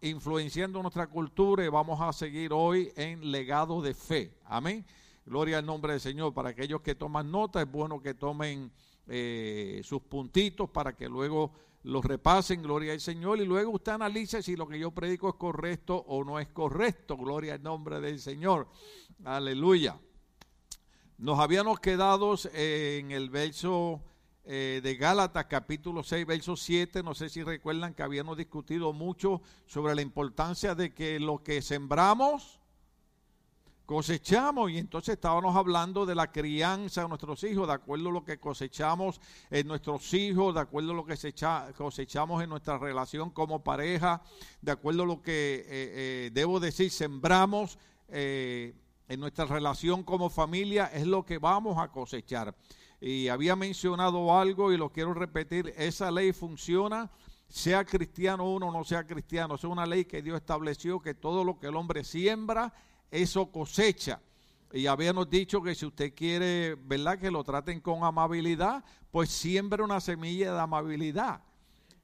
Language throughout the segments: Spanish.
influenciando nuestra cultura y vamos a seguir hoy en legado de fe. Amén. Gloria al nombre del Señor. Para aquellos que toman nota, es bueno que tomen eh, sus puntitos para que luego los repasen, gloria al Señor, y luego usted analice si lo que yo predico es correcto o no es correcto, gloria al nombre del Señor. Aleluya. Nos habíamos quedado en el verso eh, de Gálatas capítulo 6, verso 7, no sé si recuerdan que habíamos discutido mucho sobre la importancia de que lo que sembramos, cosechamos. Y entonces estábamos hablando de la crianza de nuestros hijos, de acuerdo a lo que cosechamos en nuestros hijos, de acuerdo a lo que cosechamos en nuestra relación como pareja, de acuerdo a lo que, eh, eh, debo decir, sembramos en nuestra relación como familia, es lo que vamos a cosechar y había mencionado algo y lo quiero repetir, esa ley funciona sea cristiano uno o no sea cristiano, es una ley que Dios estableció que todo lo que el hombre siembra, eso cosecha. Y habíamos dicho que si usted quiere, ¿verdad? Que lo traten con amabilidad, pues siembra una semilla de amabilidad.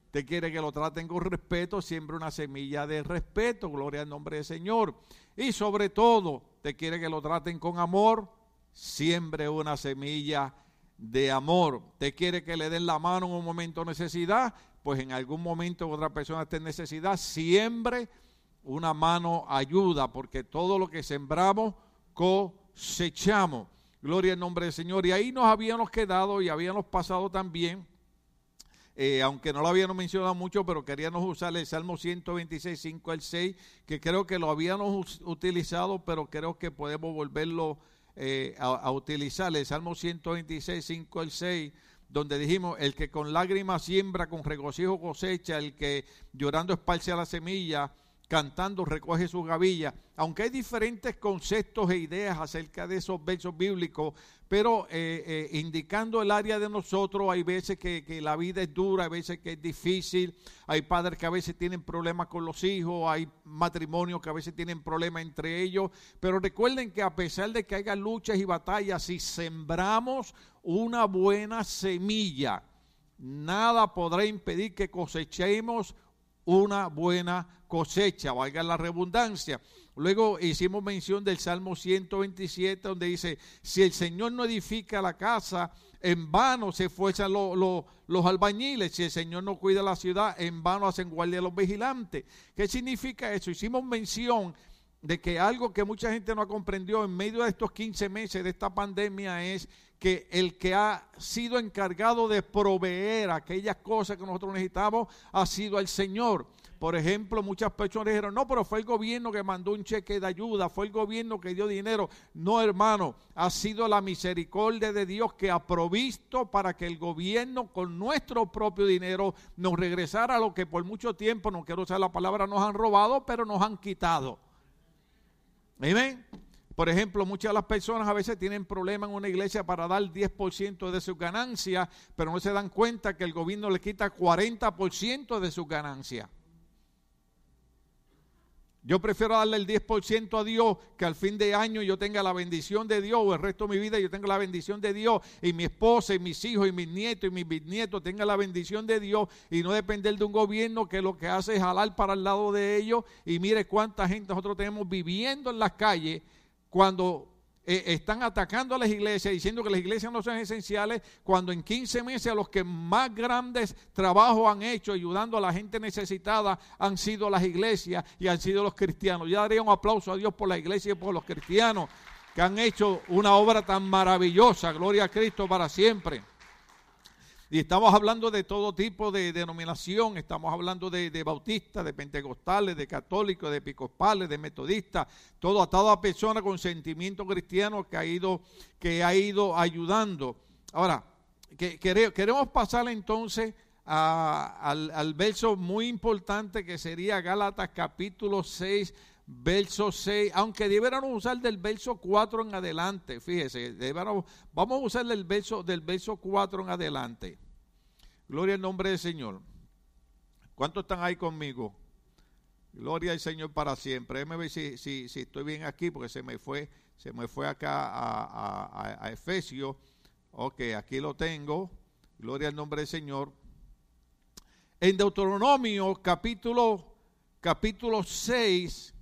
Usted quiere que lo traten con respeto, siembra una semilla de respeto, gloria al nombre del Señor. Y sobre todo, usted quiere que lo traten con amor, siembre una semilla de amor. Usted quiere que le den la mano en un momento de necesidad, pues en algún momento otra persona esté en necesidad, siempre una mano ayuda, porque todo lo que sembramos cosechamos. Gloria al nombre del Señor. Y ahí nos habíamos quedado y habíamos pasado también, eh, aunque no lo habíamos mencionado mucho, pero queríamos usar el Salmo 126, 5 al 6, que creo que lo habíamos utilizado, pero creo que podemos volverlo eh, a, utilizar el Salmo 126, 5 al 6, donde dijimos, el que con lágrimas siembra, con regocijo cosecha, el que llorando esparce a la semilla, cantando recoge su gavilla. Aunque hay diferentes conceptos e ideas acerca de esos versos bíblicos, pero eh, eh, indicando el área de nosotros, hay veces que, que, la vida es dura, hay veces que es difícil, hay padres que a veces tienen problemas con los hijos, hay matrimonios que a veces tienen problemas entre ellos, pero recuerden que a pesar de que haya luchas y batallas, si sembramos una buena semilla, nada podrá impedir que cosechemos una buena cosecha, valga la redundancia. Luego hicimos mención del Salmo 127, donde dice, si el Señor no edifica la casa, en vano se esfuerzan los albañiles, si el Señor no cuida la ciudad, en vano hacen guardia los vigilantes. ¿Qué significa eso? Hicimos mención de que algo que mucha gente no ha comprendido en medio de estos 15 meses de esta pandemia es que el que ha sido encargado de proveer aquellas cosas que nosotros necesitamos ha sido el Señor. Por ejemplo, muchas personas dijeron, no, pero fue el gobierno que mandó un cheque de ayuda, fue el gobierno que dio dinero. No, hermano, ha sido la misericordia de Dios que ha provisto para que el gobierno con nuestro propio dinero nos regresara lo que por mucho tiempo, no quiero usar la palabra, nos han robado, pero nos han quitado. Amén. Por ejemplo, muchas de las personas a veces tienen problemas en una iglesia para dar 10% de sus ganancias, pero no se dan cuenta que el gobierno le quita 40% de sus ganancias. Yo prefiero darle el 10% a Dios que al fin de año yo tenga la bendición de Dios o el resto de mi vida yo tenga la bendición de Dios y mi esposa y mis hijos y mis nietos y mis bisnietos tengan la bendición de Dios y no depender de un gobierno que lo que hace es jalar para el lado de ellos. Y mire cuánta gente nosotros tenemos viviendo en las calles cuando eh, están atacando a las iglesias, diciendo que las iglesias no son esenciales, cuando en 15 meses los que más grandes trabajos han hecho ayudando a la gente necesitada han sido las iglesias y han sido los cristianos. Ya daría un aplauso a Dios por la iglesia y por los cristianos que han hecho una obra tan maravillosa. Gloria a Cristo para siempre. Y estamos hablando de todo tipo de denominación, estamos hablando de, bautistas, de pentecostales, de católicos, de episcopales, de metodistas, todo a toda persona con sentimiento cristiano que ha ido, que ha ido ayudando. Ahora, que, queremos pasar entonces al, al verso muy importante que sería Gálatas capítulo 6, verso 6, aunque debiéramos usar del verso 4 en adelante, fíjese, vamos a usar del verso, del verso 4 en adelante. Gloria al nombre del Señor. ¿Cuántos están ahí conmigo? Gloria al Señor para siempre. Déjeme ver si, si, si, estoy bien aquí, porque se me fue, se me fue acá a, a, a Efesios. Ok, aquí lo tengo. Gloria al nombre del Señor. En Deuteronomio capítulo capítulo 6,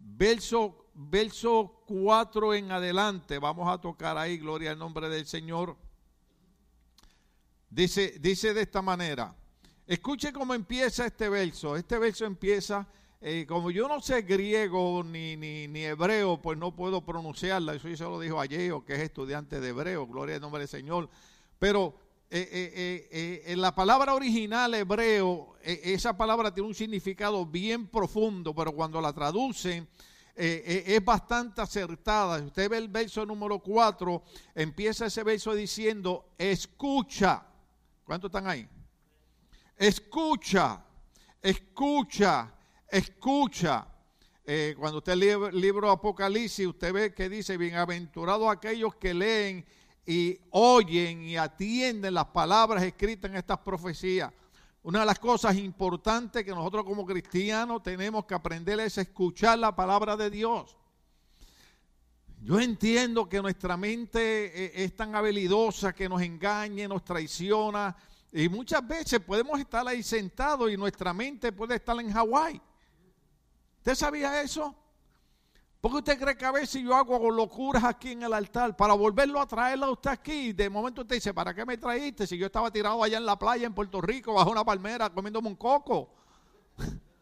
verso, verso 4 en adelante. Vamos a tocar ahí, gloria al nombre del Señor. Dice, dice de esta manera. Escuche cómo empieza este verso. Este verso empieza, eh, como yo no sé griego ni, ni, ni, hebreo, pues no puedo pronunciarla. Eso se lo dijo ayer, que es estudiante de hebreo, gloria al nombre del Señor. Pero eh, eh, en la palabra original hebreo, esa palabra tiene un significado bien profundo, pero cuando la traducen, es bastante acertada. Usted ve el verso número 4, empieza ese verso diciendo, escucha. ¿Cuántos están ahí? Escucha, escucha, escucha. Eh, cuando usted lee el libro Apocalipsis, usted ve que dice, bienaventurados aquellos que leen y oyen y atienden las palabras escritas en estas profecías. Una de las cosas importantes que nosotros como cristianos tenemos que aprender es escuchar la palabra de Dios. Yo entiendo que nuestra mente eh, es tan habilidosa que nos engañe, nos traiciona, y muchas veces podemos estar ahí sentados y nuestra mente puede estar en Hawái. ¿Usted sabía eso? ¿Por qué usted cree que a veces yo hago locuras aquí en el altar para volverlo a traerlo a usted aquí? De momento usted dice, ¿para qué me traíste si yo estaba tirado allá en la playa en Puerto Rico bajo una palmera comiéndome un coco?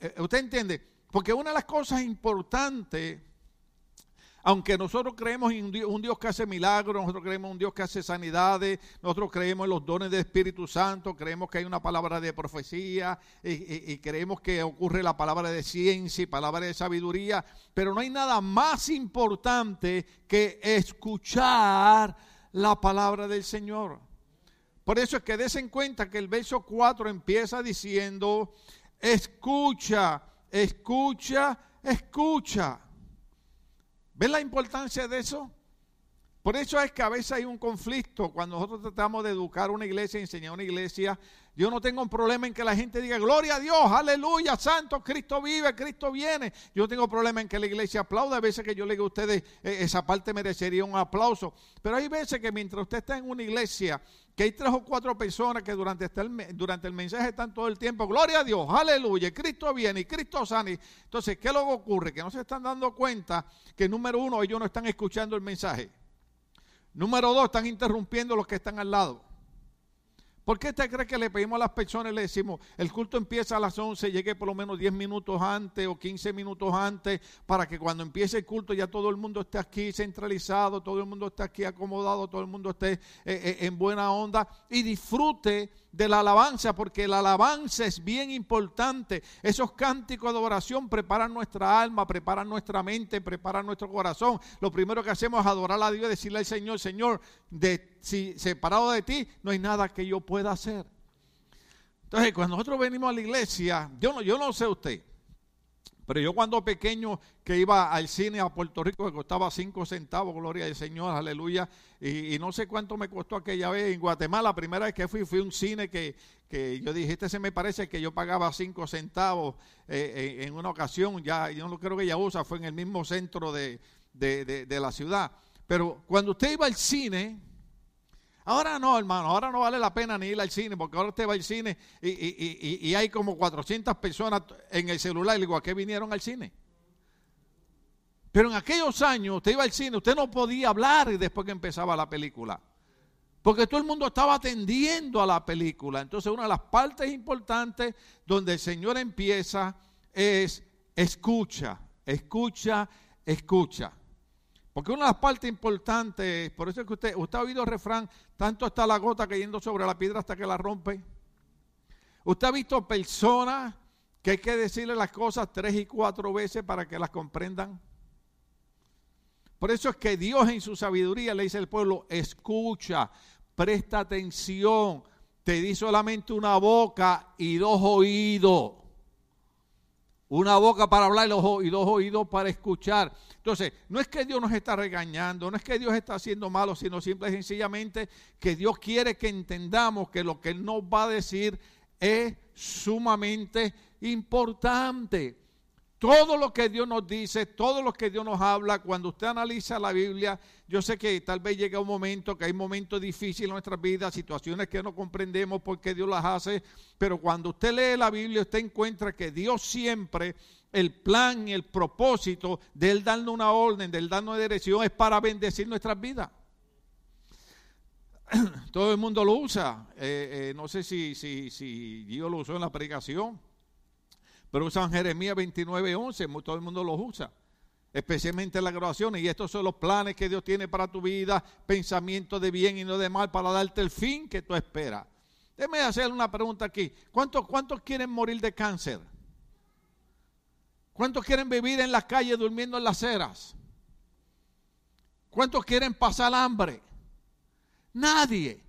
Eh, ¿Usted entiende? Porque una de las cosas importantes aunque nosotros creemos en un Dios, que hace milagros, nosotros creemos en un Dios que hace sanidades, nosotros creemos en los dones del Espíritu Santo, creemos que hay una palabra de profecía y, creemos que ocurre la palabra de ciencia y palabra de sabiduría, pero no hay nada más importante que escuchar la palabra del Señor. Por eso es que des en cuenta que el verso 4 empieza diciendo, escucha, escucha, escucha. ¿Ven la importancia de eso? Por eso es que a veces hay un conflicto cuando nosotros tratamos de educar una iglesia, enseñar una iglesia. Yo no tengo un problema en que la gente diga, gloria a Dios, aleluya, santo, Cristo vive, Cristo viene. Yo no tengo problema en que la iglesia aplaude. A veces que yo le digo a ustedes, eh, esa parte merecería un aplauso. Pero hay veces que mientras usted está en una iglesia, que hay tres o cuatro personas que durante, el, durante el mensaje están todo el tiempo, gloria a Dios, aleluya, Cristo viene y Cristo sana. Entonces, ¿qué luego ocurre? Que no se están dando cuenta que número uno, ellos no están escuchando el mensaje. Número dos, están interrumpiendo los que están al lado. ¿Por qué usted cree que le pedimos a las personas y le decimos, el culto empieza a las 11, llegue por lo menos 10 minutos antes o 15 minutos antes, para que cuando empiece el culto ya todo el mundo esté aquí centralizado, todo el mundo esté aquí acomodado, todo el mundo esté eh, eh, en buena onda y disfrute de la alabanza, porque la alabanza es bien importante. Esos cánticos de oración preparan nuestra alma, preparan nuestra mente, preparan nuestro corazón. Lo primero que hacemos es adorar a Dios decirle al Señor, Señor, de, si separado de ti no hay nada que yo pueda hacer. Entonces, cuando nosotros venimos a la iglesia, yo no, yo no sé usted, pero yo cuando pequeño que iba al cine a Puerto Rico que costaba cinco centavos, gloria al Señor, aleluya, y, no sé cuánto me costó aquella vez en Guatemala, la primera vez que fui, fui a un cine que, yo dije, este se me parece que yo pagaba cinco centavos eh, eh, en una ocasión, ya yo no creo que ya usa, fue en el mismo centro de, de la ciudad. Pero cuando usted iba al cine, Ahora no, hermano, ahora no vale la pena ni ir al cine, porque ahora usted va al cine y, hay como 400 personas en el celular. Y digo, ¿a qué vinieron al cine? Pero en aquellos años, usted iba al cine, usted no podía hablar después que empezaba la película. Porque todo el mundo estaba atendiendo a la película. Entonces, una de las partes importantes donde el Señor empieza es escucha, escucha, escucha. Porque una de las partes importantes, por eso es que usted, usted ha oído el refrán, tanto está la gota cayendo sobre la piedra hasta que la rompe. Usted ha visto personas que hay que decirle las cosas tres y cuatro veces para que las comprendan. Por eso es que Dios en su sabiduría le dice al pueblo, escucha, presta atención, te di solamente una boca y dos oídos. Una boca para hablar y dos oídos para escuchar. Entonces, no es que Dios nos está regañando, no es que Dios está haciendo malo, sino simple y sencillamente que Dios quiere que entendamos que lo que Él nos va a decir es sumamente importante. Todo lo que Dios nos dice, todo lo que Dios nos habla, cuando usted analiza la Biblia, yo sé que tal vez llega un momento que hay momentos difíciles en nuestras vidas, situaciones que no comprendemos por qué Dios las hace, pero cuando usted lee la Biblia, usted encuentra que Dios siempre, el plan el propósito de Él darnos una orden, de Él darnos una dirección, es para bendecir nuestras vidas. Todo el mundo lo usa. Eh, eh, no sé si, si, si Dios lo usó en la predicación pero usan Jeremías 29, 11, todo el mundo los usa, especialmente en las grabaciones. Y estos son los planes que Dios tiene para tu vida, pensamientos de bien y no de mal, para darte el fin que tú esperas. Déjeme hacer una pregunta aquí. ¿Cuántos, ¿Cuántos quieren morir de cáncer? ¿Cuántos quieren vivir en la calle durmiendo en las aceras? ¿Cuántos quieren pasar hambre? Nadie.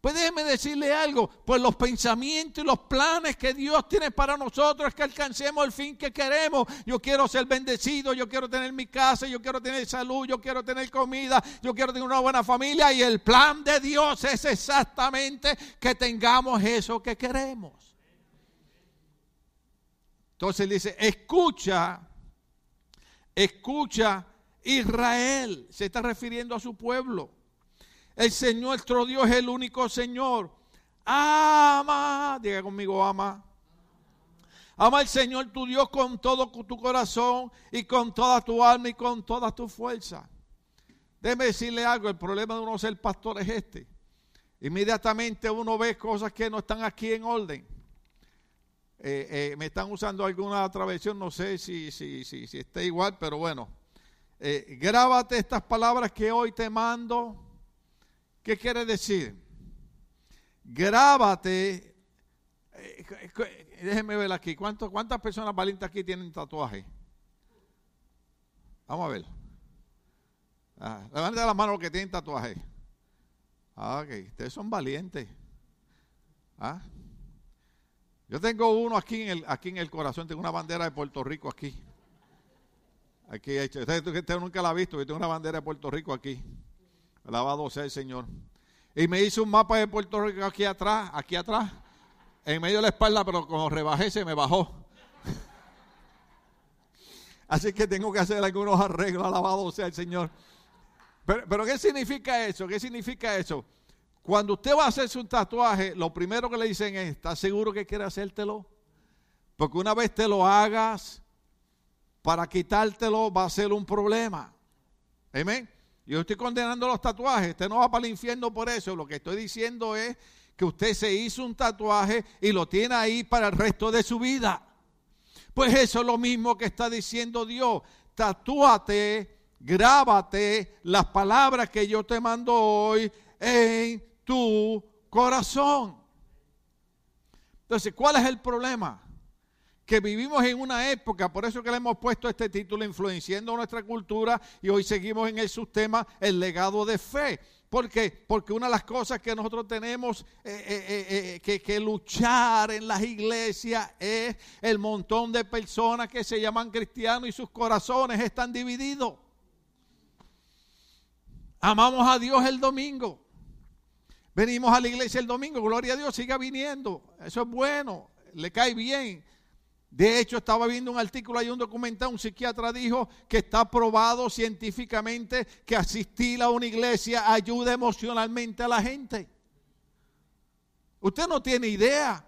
Pues déjeme decirle algo, pues los pensamientos y los planes que Dios tiene para nosotros es que alcancemos el fin que queremos. Yo quiero ser bendecido, yo quiero tener mi casa, yo quiero tener salud, yo quiero tener comida, yo quiero tener una buena familia y el plan de Dios es exactamente que tengamos eso que queremos. Entonces dice, escucha, escucha Israel, se está refiriendo a su pueblo. El Señor, nuestro Dios, es el único Señor. Ama, diga conmigo, ama. Ama al Señor tu Dios con todo tu corazón y con toda tu alma y con toda tu fuerza. Déjeme decirle algo, el problema de uno ser pastor es este. Inmediatamente uno ve cosas que no están aquí en orden. Eh, eh, me están usando alguna travesión, no sé si, si, si, si está igual, pero bueno. Eh, grábate estas palabras que hoy te mando ¿Qué quiere decir? Grábate. Eh, déjenme ver aquí. ¿Cuántas personas valientes aquí tienen tatuaje? Vamos a ver. Ah, levanten la mano los que tienen tatuaje. Ah, ok. Ustedes son valientes. Ah. Yo tengo uno aquí en el, aquí en el corazón. Tengo una bandera de Puerto Rico aquí. Aquí hecho. Usted, nunca la ha visto. Yo tengo una bandera de Puerto Rico aquí. Alabado sea el Señor. Y me hizo un mapa de Puerto Rico aquí atrás, aquí atrás, en medio de la espalda, pero como rebajé se me bajó. Así que tengo que hacer algunos arreglos, alabado sea el Señor. Pero, pero, ¿qué significa eso? ¿Qué significa eso? Cuando usted va a hacerse un tatuaje, lo primero que le dicen es, ¿estás seguro que quiere hacértelo? Porque una vez te lo hagas, para quitártelo va a ser un problema. Amén. Yo estoy condenando los tatuajes. Usted no va para el infierno por eso. Lo que estoy diciendo es que usted se hizo un tatuaje y lo tiene ahí para el resto de su vida. Pues eso es lo mismo que está diciendo Dios. Tatúate, grábate las palabras que yo te mando hoy en tu corazón. Entonces, ¿cuál es el problema? Que vivimos en una época, por eso que le hemos puesto este título, influenciando nuestra cultura, y hoy seguimos en el subtema, el legado de fe. ¿Por qué? Porque una de las cosas que nosotros tenemos eh, eh, eh, que, que, luchar en las iglesias es el montón de personas que se llaman cristianos y sus corazones están divididos. Amamos a Dios el domingo. Venimos a la iglesia el domingo, gloria a Dios, siga viniendo. Eso es bueno, le cae bien. De hecho, estaba viendo un artículo y un documental, un psiquiatra dijo que está probado científicamente que asistir a una iglesia ayuda emocionalmente a la gente. Usted no tiene idea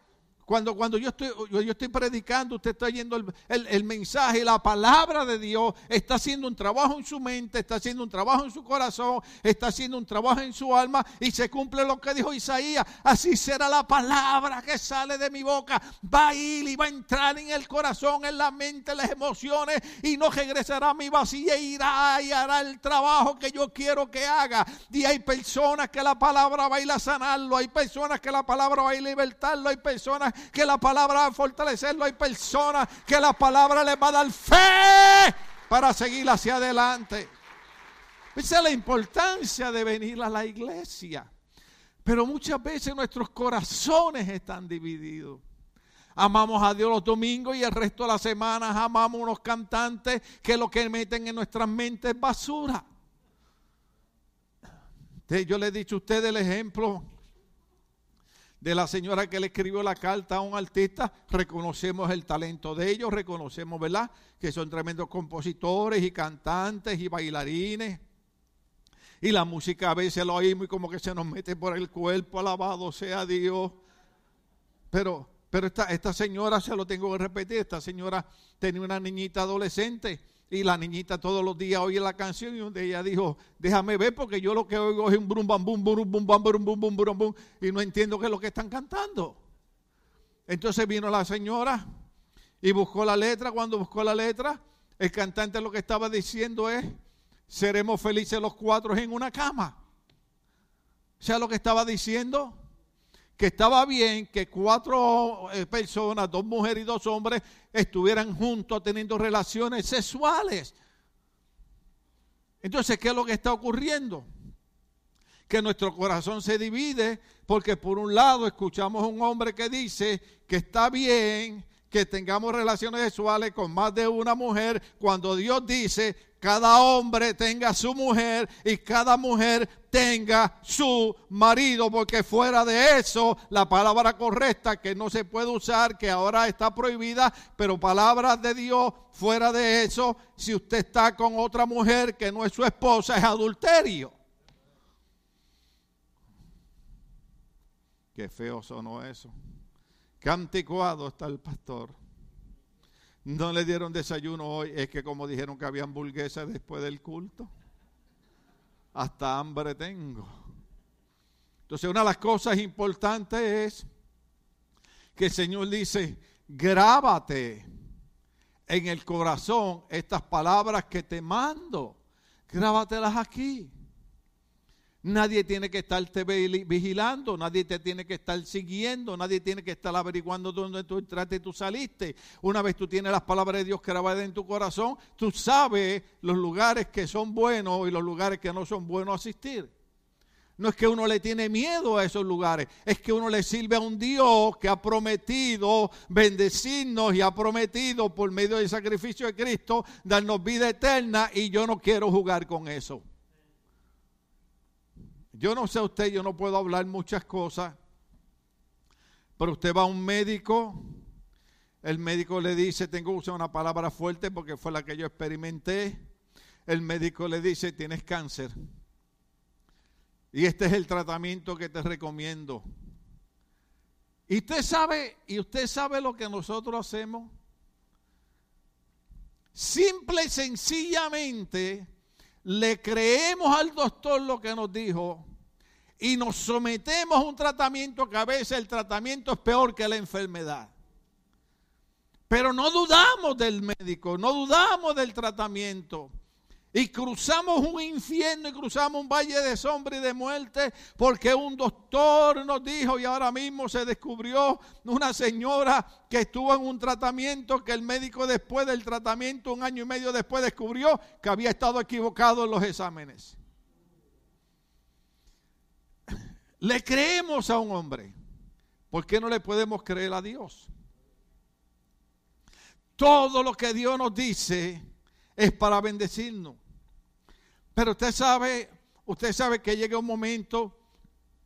cuando, cuando yo, estoy, yo, estoy predicando, usted está oyendo el, el, mensaje, la palabra de Dios, está haciendo un trabajo en su mente, está haciendo un trabajo en su corazón, está haciendo un trabajo en su alma y se cumple lo que dijo Isaías. Así será la palabra que sale de mi boca. Va a ir y va a entrar en el corazón, en la mente, en las emociones y no regresará a mi vacía e irá y hará el trabajo que yo quiero que haga. Y hay personas que la palabra va a ir a sanarlo, hay personas que la palabra va a ir a libertarlo, hay personas que la palabra va a fortalecerlo. Hay personas que la palabra les va a dar fe para seguir hacia adelante. Esa es la importancia de venir a la iglesia. Pero muchas veces nuestros corazones están divididos. Amamos a Dios los domingos y el resto de la semana amamos unos cantantes que lo que meten en nuestras mentes es basura. Yo le he dicho a usted el ejemplo de la señora que le escribió la carta a un artista, reconocemos el talento de ellos, reconocemos, ¿verdad? Que son tremendos compositores y cantantes y bailarines. Y la música a veces lo oímos y como que se nos mete por el cuerpo, alabado sea Dios. Pero, pero esta, esta señora, se lo tengo que repetir, esta señora tenía una niñita adolescente y la niñita todos los días oye la canción y donde ella dijo, déjame ver porque yo lo que oigo es un brum bam bum brum bum bam brum bum bum brum bum y no entiendo qué es lo que están cantando. Entonces vino la señora y buscó la letra, cuando buscó la letra, el cantante lo que estaba diciendo es, seremos felices los cuatro en una cama. O sea, lo que estaba diciendo que estaba bien que cuatro eh, personas, dos mujeres y dos hombres, estuvieran juntos teniendo relaciones sexuales. Entonces, ¿qué es lo que está ocurriendo? Que nuestro corazón se divide porque por un lado escuchamos a un hombre que dice que está bien que tengamos relaciones sexuales con más de una mujer cuando Dios dice cada hombre tenga su mujer y cada mujer tenga su marido, porque fuera de eso, la palabra correcta que no se puede usar, que ahora está prohibida, pero palabras de Dios, fuera de eso, si usted está con otra mujer que no es su esposa, es adulterio. Qué feo sonó eso. Qué anticuado está el pastor. No le dieron desayuno hoy, es que como dijeron que había hamburguesas después del culto, hasta hambre tengo. Entonces una de las cosas importantes es que el Señor dice, grábate en el corazón estas palabras que te mando, grábatelas aquí. Nadie tiene que estarte vigilando, nadie te tiene que estar siguiendo, nadie tiene que estar averiguando dónde tú entraste y tú saliste. Una vez tú tienes las palabras de Dios grabadas en tu corazón, tú sabes los lugares que son buenos y los lugares que no son buenos asistir. No es que uno le tiene miedo a esos lugares, es que uno le sirve a un Dios que ha prometido bendecirnos y ha prometido por medio del sacrificio de Cristo darnos vida eterna y yo no quiero jugar con eso. Yo no sé usted, yo no puedo hablar muchas cosas, pero usted va a un médico, el médico le dice, tengo que usar una palabra fuerte porque fue la que yo experimenté, el médico le dice, tienes cáncer. Y este es el tratamiento que te recomiendo. Y usted sabe, y usted sabe lo que nosotros hacemos. Simple y sencillamente le creemos al doctor lo que nos dijo y nos sometemos a un tratamiento que a veces el tratamiento es peor que la enfermedad. Pero no dudamos del médico, no dudamos del tratamiento. Y cruzamos un infierno y cruzamos un valle de sombra y de muerte porque un doctor nos dijo y ahora mismo se descubrió una señora que estuvo en un tratamiento que el médico después del tratamiento, un año y medio después, descubrió que había estado equivocado en los exámenes. Le creemos a un hombre. ¿Por qué no le podemos creer a Dios? Todo lo que Dios nos dice es para bendecirnos. Pero usted sabe, usted sabe que llega un momento,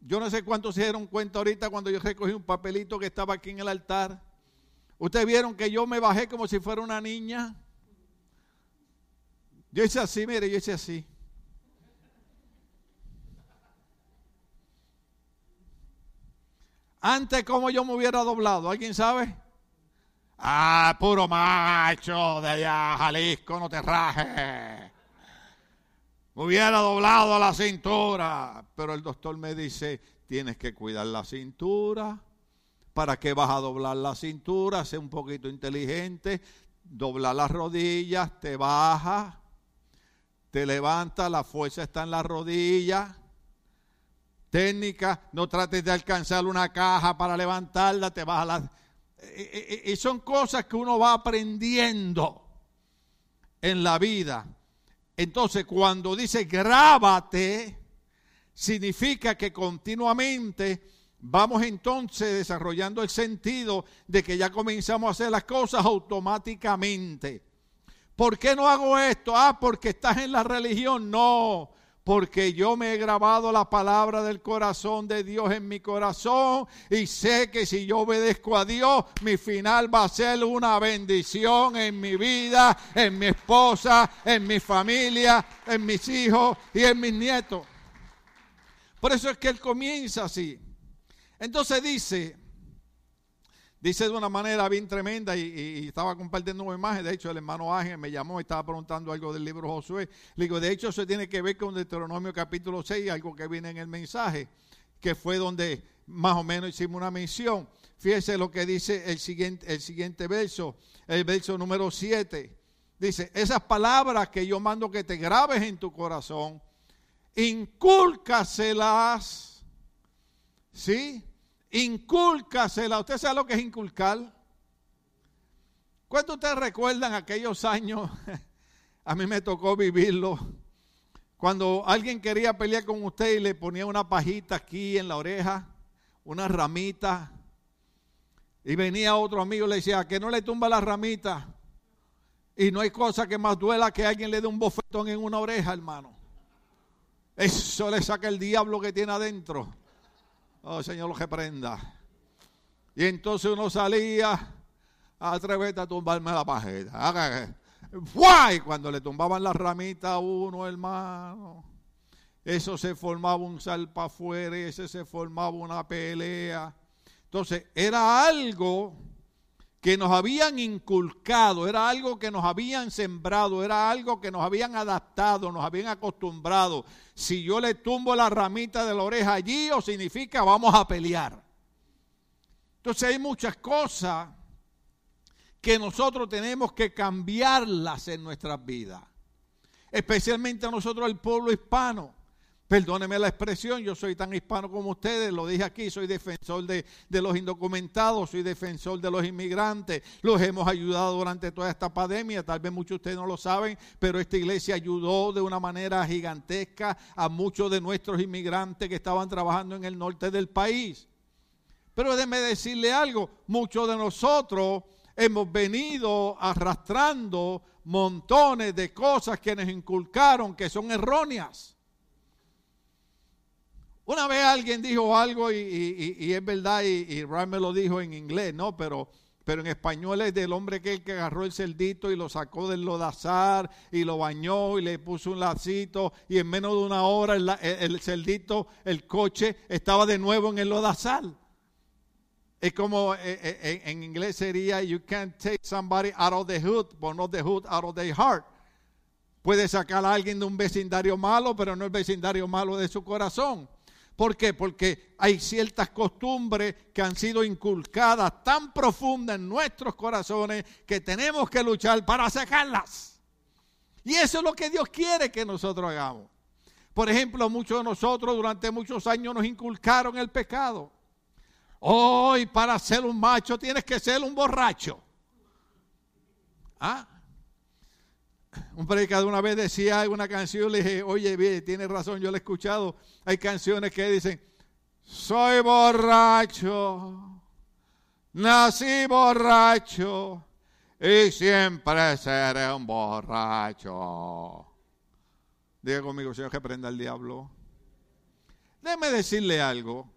yo no sé cuántos se dieron cuenta ahorita cuando yo recogí un papelito que estaba aquí en el altar. Ustedes vieron que yo me bajé como si fuera una niña. Yo hice así, mire, yo hice así. Antes, como yo me hubiera doblado? ¿Alguien sabe? Ah, puro macho de allá, Jalisco, no te rajes. Me hubiera doblado la cintura. Pero el doctor me dice, tienes que cuidar la cintura. ¿Para qué vas a doblar la cintura? Sé un poquito inteligente. Dobla las rodillas, te baja, te levanta, la fuerza está en las rodillas técnica, no trates de alcanzar una caja para levantarla, te vas a la... Y son cosas que uno va aprendiendo en la vida. Entonces, cuando dice grábate, significa que continuamente vamos entonces desarrollando el sentido de que ya comenzamos a hacer las cosas automáticamente. ¿Por qué no hago esto? Ah, porque estás en la religión. No, porque yo me he grabado la palabra del corazón de Dios en mi corazón y sé que si yo obedezco a Dios, mi final va a ser una bendición en mi vida, en mi esposa, en mi familia, en mis hijos y en mis nietos. Por eso es que él comienza así. Entonces dice, dice de una manera bien tremenda y, estaba compartiendo una imagen. De hecho, el hermano Ángel me llamó y estaba preguntando algo del libro Josué. Le digo, de hecho, eso tiene que ver con Deuteronomio capítulo 6, algo que viene en el mensaje, que fue donde más o menos hicimos una mención. Fíjese lo que dice el siguiente, verso, el verso número 7. Dice, esas palabras que yo mando que te grabes en tu corazón, incúlcaselas, ¿sí? Incúlcasela. ¿Usted sabe lo que es inculcar? ¿Cuántos ustedes recuerdan aquellos años? A mí me tocó vivirlo. Cuando alguien quería pelear con usted y le ponía una pajita aquí en la oreja, una ramita, y venía otro amigo y le decía, que no le tumba la ramita. Y no hay cosa que más duela que alguien le dé un bofetón en una oreja, hermano. Eso le saca el diablo que tiene adentro. Oh, Señor, lo que prenda. Y entonces uno salía, atrévete a tumbarme la pajeta. ¡Guay! Cuando le tumbaban la ramita a uno, hermano, eso se formaba un salpa afuera, ese se formaba una pelea. Entonces, era algo que nos habían inculcado, era algo que nos habían sembrado, era algo que nos habían adaptado, nos habían acostumbrado. Si yo le tumbo la ramita de la oreja allí, o significa vamos a pelear. Entonces hay muchas cosas que nosotros tenemos que cambiarlas en nuestras vidas, especialmente a nosotros el pueblo hispano. Perdóneme la expresión, yo soy tan hispano como ustedes, lo dije aquí, soy defensor de, los indocumentados, soy defensor de los inmigrantes, los hemos ayudado durante toda esta pandemia, tal vez muchos de ustedes no lo saben, pero esta iglesia ayudó de una manera gigantesca a muchos de nuestros inmigrantes que estaban trabajando en el norte del país. Pero déjeme decirle algo, muchos de nosotros hemos venido arrastrando montones de cosas que nos inculcaron que son erróneas. Una vez alguien dijo algo y, es verdad, y, Ryan me lo dijo en inglés, ¿no? Pero, pero en español es del hombre que, que agarró el cerdito y lo sacó del lodazar y lo bañó y le puso un lacito y en menos de una hora el, el, cerdito, el coche, estaba de nuevo en el lodazar. Es como eh, eh, en inglés sería, you can't take somebody out of the hood, but not the hood out of their heart. Puede sacar a alguien de un vecindario malo, pero no el vecindario malo de su corazón. ¿Por qué? Porque hay ciertas costumbres que han sido inculcadas tan profundas en nuestros corazones que tenemos que luchar para sacarlas. Y eso es lo que Dios quiere que nosotros hagamos. Por ejemplo, muchos de nosotros durante muchos años nos inculcaron el pecado. Hoy para ser un macho tienes que ser un borracho. ¿Ah? Un predicador una vez decía una canción, le dije, oye, bien, tiene razón, yo lo he escuchado. Hay canciones que dicen, soy borracho, nací borracho y siempre seré un borracho. Diga conmigo, Señor, que prenda el diablo. Déjeme decirle algo.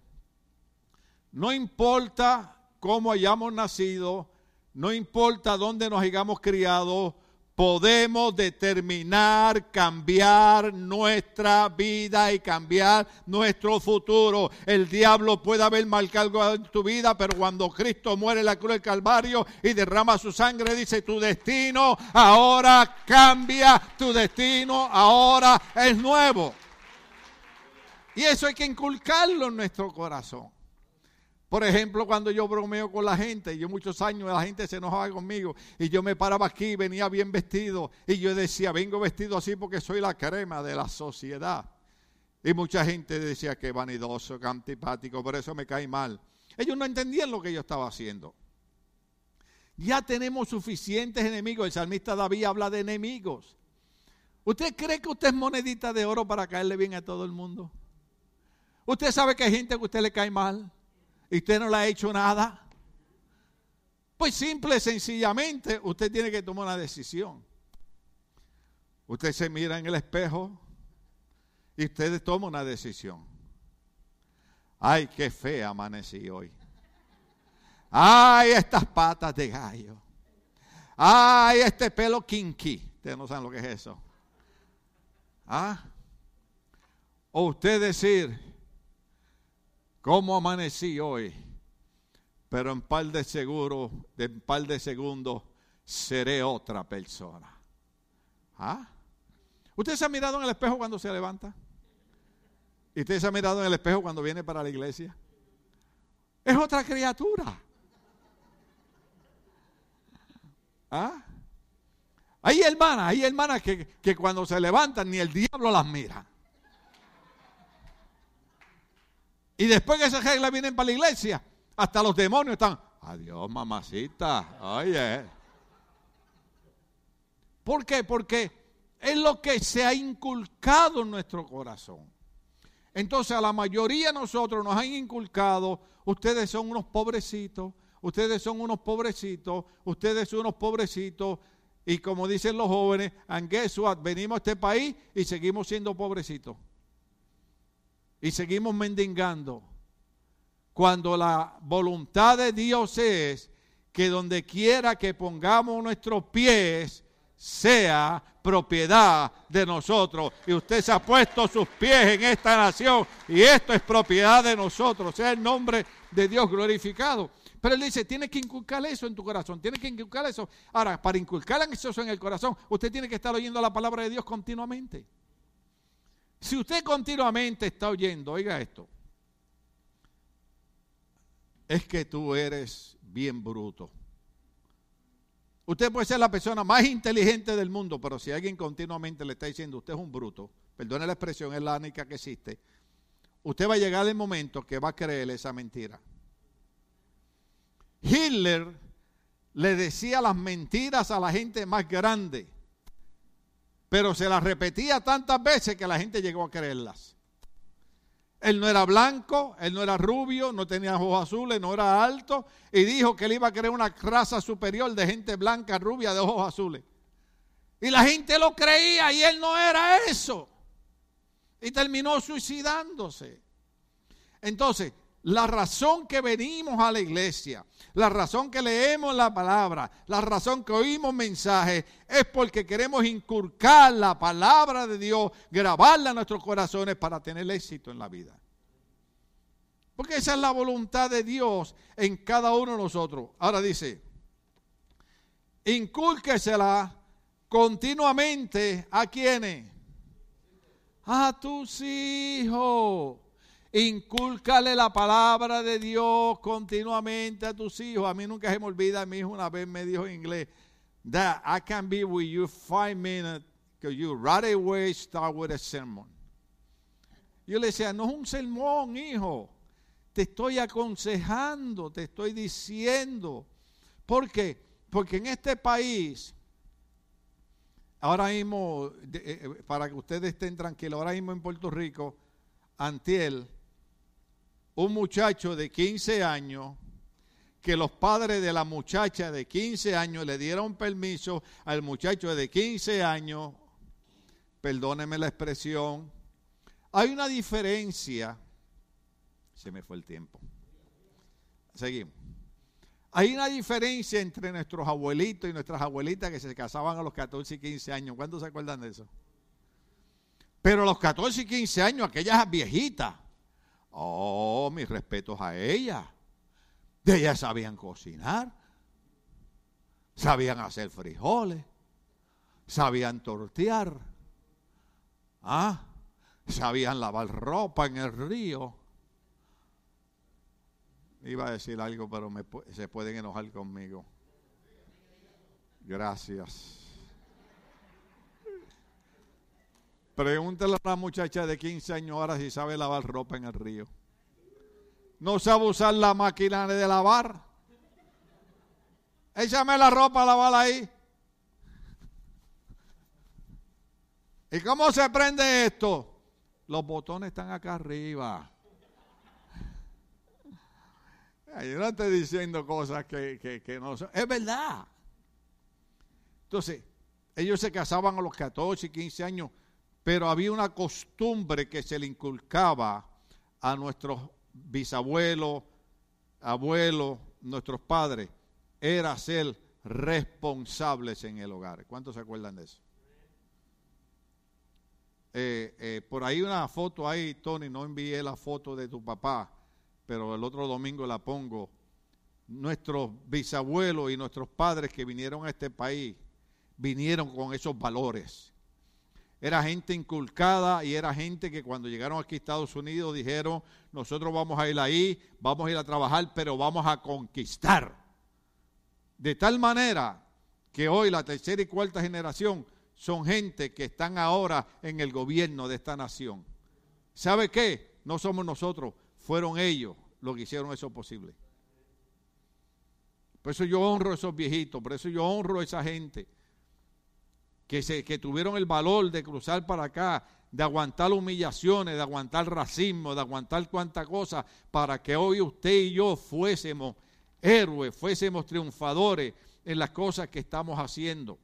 No importa cómo hayamos nacido, no importa dónde nos hayamos criado, podemos determinar, cambiar nuestra vida y cambiar nuestro futuro. El diablo puede haber marcado en tu vida, pero cuando Cristo muere en la cruz del Calvario y derrama su sangre, dice, tu destino ahora cambia, tu destino ahora es nuevo. Y eso hay que inculcarlo en nuestro corazón. Por ejemplo, cuando yo bromeo con la gente, yo muchos años la gente se enojaba conmigo y yo me paraba aquí, venía bien vestido y yo decía, vengo vestido así porque soy la crema de la sociedad. Y mucha gente decía que vanidoso, que antipático, por eso me cae mal. Ellos no entendían lo que yo estaba haciendo. Ya tenemos suficientes enemigos. El salmista David habla de enemigos. ¿Usted cree que usted es monedita de oro para caerle bien a todo el mundo? ¿Usted sabe que hay gente que a usted le cae mal? Y usted no le ha hecho nada, pues simple, sencillamente, usted tiene que tomar una decisión. Usted se mira en el espejo Y ustedes toman una decisión. Ay, qué fea amanecí hoy. Ay, estas patas de gallo. Ay, este pelo kinky. Ustedes no saben lo que es eso. ¿Ah? O usted decir, ¿cómo amanecí hoy? Pero en par de seguro, en par de segundos, seré otra persona. ¿Ah? ¿Usted se ha mirado en el espejo cuando se levanta? ¿Y usted se ha mirado en el espejo cuando viene para la iglesia? Es otra criatura. ¿Ah? Hay hermanas, hay hermanas que, que cuando se levantan ni el diablo las mira. Y después que esa regla vienen para la iglesia, hasta los demonios están, adiós mamacita, oye. ¿Por qué? Porque es lo que se ha inculcado en nuestro corazón. Entonces a la mayoría de nosotros nos han inculcado, ustedes son unos pobrecitos, ustedes son unos pobrecitos, ustedes son unos pobrecitos. Y como dicen los jóvenes, and venimos a este país y seguimos siendo pobrecitos. Y seguimos mendigando. Cuando la voluntad de Dios es que donde quiera que pongamos nuestros pies, sea propiedad de nosotros. Y usted se ha puesto sus pies en esta nación y esto es propiedad de nosotros. Sea el nombre de Dios glorificado. Pero él dice, tiene que inculcar eso en tu corazón, tiene que inculcar eso. Ahora, para inculcar eso en el corazón, usted tiene que estar oyendo la palabra de Dios continuamente. Si usted continuamente está oyendo, oiga esto, es que tú eres bien bruto. Usted puede ser la persona más inteligente del mundo, pero si alguien continuamente le está diciendo, usted es un bruto, perdone la expresión, es la única que existe, usted va a llegar el momento que va a creer esa mentira. Hitler le decía las mentiras a la gente más grande, pero se las repetía tantas veces que la gente llegó a creerlas. Él no era blanco, él no era rubio, no tenía ojos azules, no era alto, y dijo que él iba a crear una raza superior de gente blanca, rubia, de ojos azules. Y la gente lo creía y él no era eso. Y terminó suicidándose. Entonces, la razón que venimos a la iglesia, la razón que leemos la palabra, la razón que oímos mensajes, es porque queremos inculcar la palabra de Dios, grabarla en nuestros corazones para tener éxito en la vida. Porque esa es la voluntad de Dios en cada uno de nosotros. Ahora dice, incúlquesela continuamente a quienes? A tus hijos. Incúlcale la palabra de Dios continuamente a tus hijos. A mí nunca se me olvida, mi hijo una vez me dijo en inglés, I can be with you five minutes, because you right away start with a sermon. Yo le decía, no es un sermón, hijo. Te estoy aconsejando, te estoy diciendo. ¿Por qué? Porque en este país, ahora mismo, eh, eh, para que ustedes estén tranquilos, ahora mismo en Puerto Rico, Antiel, un muchacho de 15 años que los padres de la muchacha de 15 años le dieron permiso al muchacho de 15 años, perdóneme la expresión, hay una diferencia, se me fue el tiempo, seguimos, hay una diferencia entre nuestros abuelitos y nuestras abuelitas que se casaban a los 14 y 15 años, ¿cuántos se acuerdan de eso? Pero a los 14 y 15 años, aquellas viejitas, Oh, mis respetos a ella. De ellas sabían cocinar, sabían hacer frijoles, sabían tortear, ¿ah? sabían lavar ropa en el río. Iba a decir algo, pero se pueden enojar conmigo. Gracias. Pregúntale a una muchacha de 15 años ahora si sabe lavar ropa en el río. No sabe usar la máquina de lavar. Échame la ropa a lavar ahí. ¿Y cómo se prende esto? Los botones están acá arriba. Yo no estoy diciendo cosas que, que, no son. Es verdad. Entonces, ellos se casaban a los 14 y 15 años pero había una costumbre que se le inculcaba a nuestros bisabuelos, abuelos, nuestros padres, era ser responsables en el hogar. ¿Cuántos se acuerdan de eso? Eh, eh, por ahí una foto ahí, Tony, no envié la foto de tu papá, pero el otro domingo la pongo. Nuestros bisabuelos y nuestros padres que vinieron a este país vinieron con esos valores. Era gente inculcada y era gente que cuando llegaron aquí a Estados Unidos dijeron, nosotros vamos a ir ahí, vamos a ir a trabajar, pero vamos a conquistar. De tal manera que hoy la tercera y cuarta generación son gente que están ahora en el gobierno de esta nación. ¿Sabe qué? No somos nosotros, fueron ellos los que hicieron eso posible. Por eso yo honro a esos viejitos, por eso yo honro a esa gente que, se, que tuvieron el valor de cruzar para acá, de aguantar humillaciones, de aguantar racismo, de aguantar cuanta cosa, para que hoy usted y yo fuésemos héroes, fuésemos triunfadores en las cosas que estamos haciendo.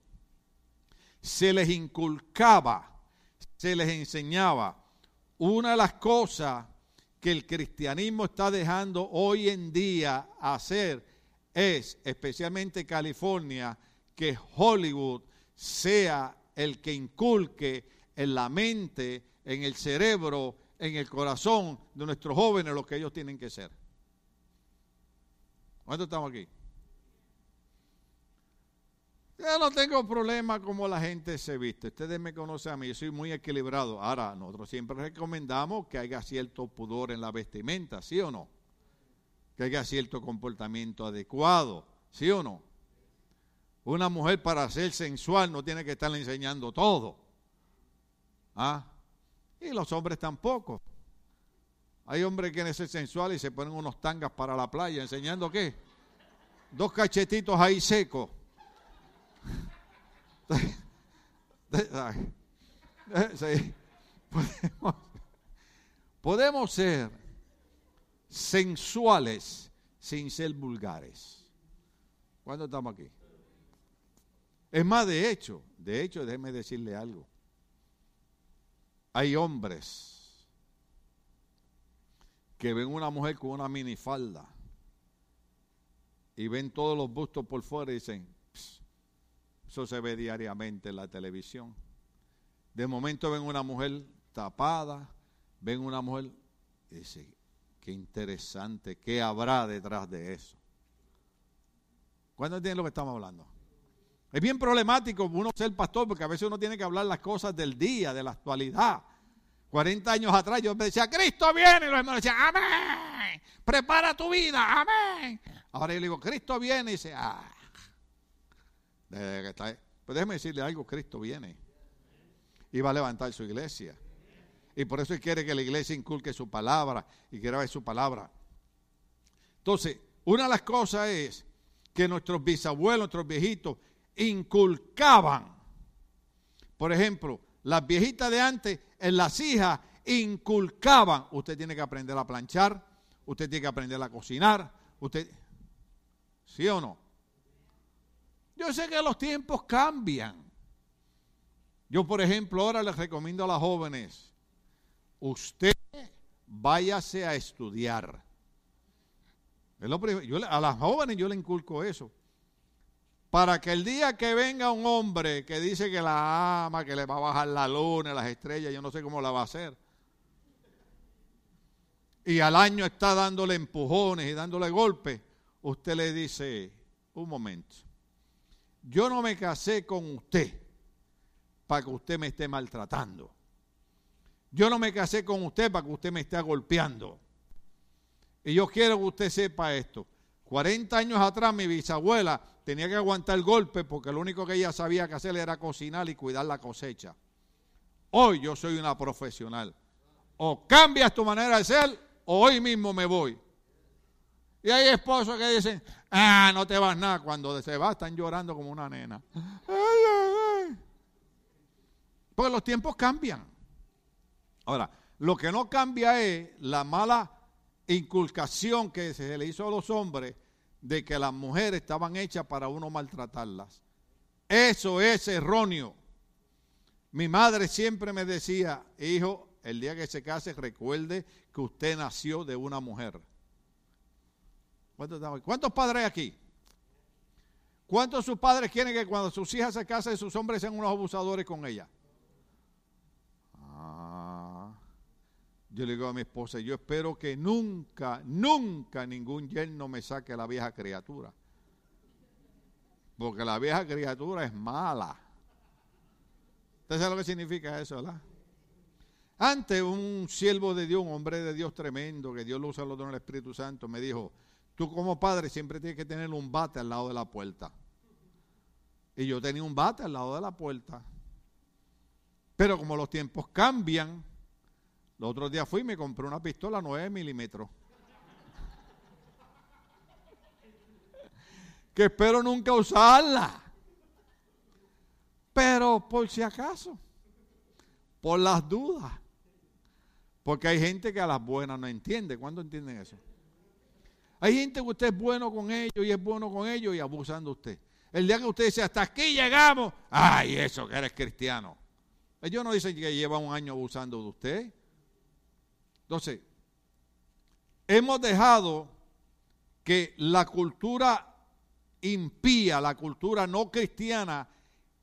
Se les inculcaba, se les enseñaba. Una de las cosas que el cristianismo está dejando hoy en día hacer es, especialmente California, que Hollywood sea el que inculque en la mente, en el cerebro, en el corazón de nuestros jóvenes lo que ellos tienen que ser. ¿Cuántos estamos aquí? Yo no tengo problema como la gente se viste. Ustedes me conocen a mí, yo soy muy equilibrado. Ahora, nosotros siempre recomendamos que haya cierto pudor en la vestimenta, ¿sí o no? Que haya cierto comportamiento adecuado, ¿sí o no? Una mujer para ser sensual no tiene que estarle enseñando todo. ¿Ah? Y los hombres tampoco. Hay hombres que quieren ser sensuales y se ponen unos tangas para la playa, enseñando qué? Dos cachetitos ahí secos. podemos, podemos ser sensuales sin ser vulgares. ¿Cuándo estamos aquí? Es más, de hecho, de hecho, déjeme decirle algo. Hay hombres que ven una mujer con una minifalda y ven todos los bustos por fuera y dicen, eso se ve diariamente en la televisión. De momento ven una mujer tapada, ven una mujer y dicen, qué interesante, ¿qué habrá detrás de eso? ¿Cuándo entienden lo que estamos hablando? Es bien problemático uno ser pastor porque a veces uno tiene que hablar las cosas del día, de la actualidad. 40 años atrás yo me decía, Cristo viene, y los hermanos decían, amén, prepara tu vida, amén. Ahora yo le digo, Cristo viene y dice, ah, pues déjeme decirle algo, Cristo viene y va a levantar su iglesia. Y por eso él quiere que la iglesia inculque su palabra y quiera ver su palabra. Entonces, una de las cosas es que nuestros bisabuelos, nuestros viejitos, inculcaban. Por ejemplo, las viejitas de antes, en las hijas, inculcaban. Usted tiene que aprender a planchar, usted tiene que aprender a cocinar, usted... ¿Sí o no? Yo sé que los tiempos cambian. Yo, por ejemplo, ahora les recomiendo a las jóvenes, usted váyase a estudiar. a las jóvenes yo le inculco eso para que el día que venga un hombre que dice que la ama, que le va a bajar la luna, las estrellas, yo no sé cómo la va a hacer, y al año está dándole empujones y dándole golpes, usted le dice, un momento, yo no me casé con usted para que usted me esté maltratando. Yo no me casé con usted para que usted me esté golpeando. Y yo quiero que usted sepa esto. 40 años atrás mi bisabuela tenía que aguantar el golpe porque lo único que ella sabía que hacer era cocinar y cuidar la cosecha. Hoy yo soy una profesional. O cambias tu manera de ser o hoy mismo me voy. Y hay esposos que dicen, ah, no te vas nada. Cuando se va están llorando como una nena. Porque los tiempos cambian. Ahora, lo que no cambia es la mala inculcación que se le hizo a los hombres de que las mujeres estaban hechas para uno maltratarlas. Eso es erróneo. Mi madre siempre me decía, hijo, el día que se case recuerde que usted nació de una mujer. ¿Cuántos, ¿Cuántos padres aquí? ¿Cuántos sus padres quieren que cuando sus hijas se casen sus hombres sean unos abusadores con ella? Yo le digo a mi esposa, yo espero que nunca, nunca ningún yerno me saque la vieja criatura. Porque la vieja criatura es mala. ¿Usted sabe lo que significa eso, verdad? Antes un siervo de Dios, un hombre de Dios tremendo, que Dios lo usa los dones del Espíritu Santo, me dijo, tú como padre siempre tienes que tener un bate al lado de la puerta. Y yo tenía un bate al lado de la puerta. Pero como los tiempos cambian, los otros días fui y me compré una pistola 9 milímetros. que espero nunca usarla. Pero por si acaso, por las dudas. Porque hay gente que a las buenas no entiende. ¿Cuándo entienden eso? Hay gente que usted es bueno con ellos y es bueno con ellos y abusan de usted. El día que usted dice, hasta aquí llegamos, ay, eso que eres cristiano. Ellos no dicen que lleva un año abusando de usted. Entonces, hemos dejado que la cultura impía, la cultura no cristiana,